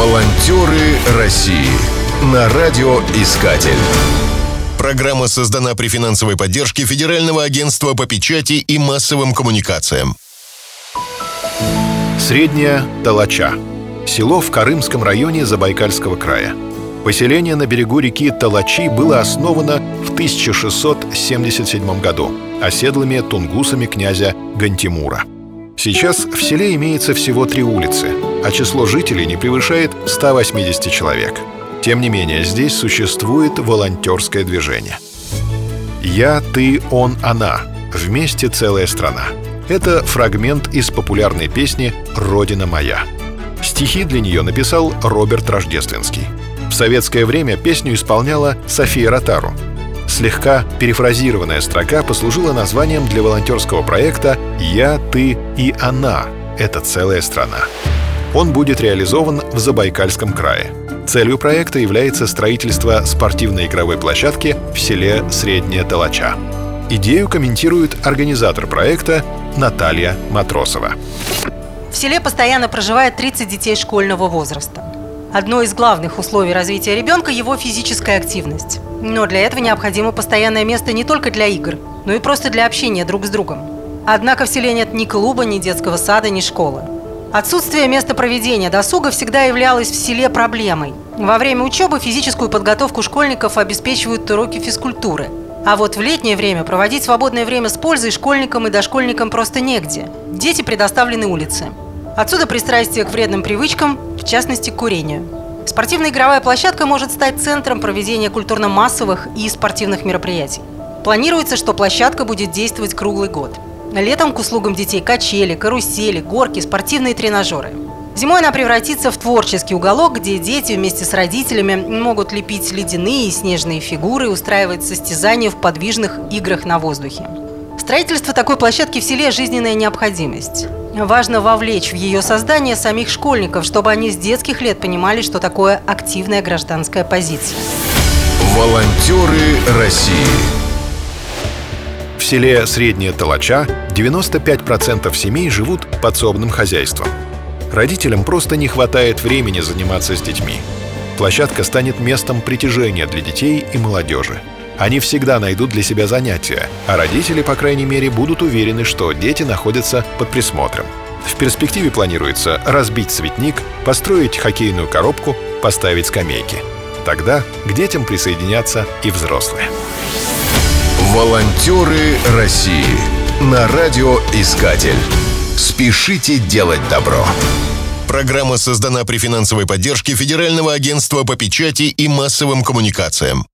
Волонтеры России на радиоискатель. Программа создана при финансовой поддержке Федерального агентства по печати и массовым коммуникациям. Средняя Талача. Село в Карымском районе Забайкальского края. Поселение на берегу реки Талачи было основано в 1677 году оседлыми тунгусами князя Гантимура. Сейчас в селе имеется всего три улицы, а число жителей не превышает 180 человек. Тем не менее, здесь существует волонтерское движение. «Я, ты, он, она. Вместе целая страна». Это фрагмент из популярной песни «Родина моя». Стихи для нее написал Роберт Рождественский. В советское время песню исполняла София Ротару. Слегка перефразированная строка послужила названием для волонтерского проекта «Я, ты и она. Это целая страна». Он будет реализован в Забайкальском крае. Целью проекта является строительство спортивной игровой площадки в селе Средняя Толоча. Идею комментирует организатор проекта Наталья Матросова. В селе постоянно проживает 30 детей школьного возраста. Одно из главных условий развития ребенка – его физическая активность. Но для этого необходимо постоянное место не только для игр, но и просто для общения друг с другом. Однако в селе нет ни клуба, ни детского сада, ни школы. Отсутствие места проведения досуга всегда являлось в селе проблемой. Во время учебы физическую подготовку школьников обеспечивают уроки физкультуры. А вот в летнее время проводить свободное время с пользой школьникам и дошкольникам просто негде. Дети предоставлены улице. Отсюда пристрастие к вредным привычкам, в частности, к курению. Спортивная игровая площадка может стать центром проведения культурно-массовых и спортивных мероприятий. Планируется, что площадка будет действовать круглый год. Летом к услугам детей качели, карусели, горки, спортивные тренажеры. Зимой она превратится в творческий уголок, где дети вместе с родителями могут лепить ледяные и снежные фигуры, устраивать состязания в подвижных играх на воздухе. Строительство такой площадки в селе – жизненная необходимость. Важно вовлечь в ее создание самих школьников, чтобы они с детских лет понимали, что такое активная гражданская позиция. Волонтеры России. В селе Средняя Толоча 95% семей живут подсобным хозяйством. Родителям просто не хватает времени заниматься с детьми. Площадка станет местом притяжения для детей и молодежи. Они всегда найдут для себя занятия, а родители, по крайней мере, будут уверены, что дети находятся под присмотром. В перспективе планируется разбить цветник, построить хоккейную коробку, поставить скамейки. Тогда к детям присоединятся и взрослые. Волонтеры России на радиоискатель. Спешите делать добро. Программа создана при финансовой поддержке Федерального агентства по печати и массовым коммуникациям.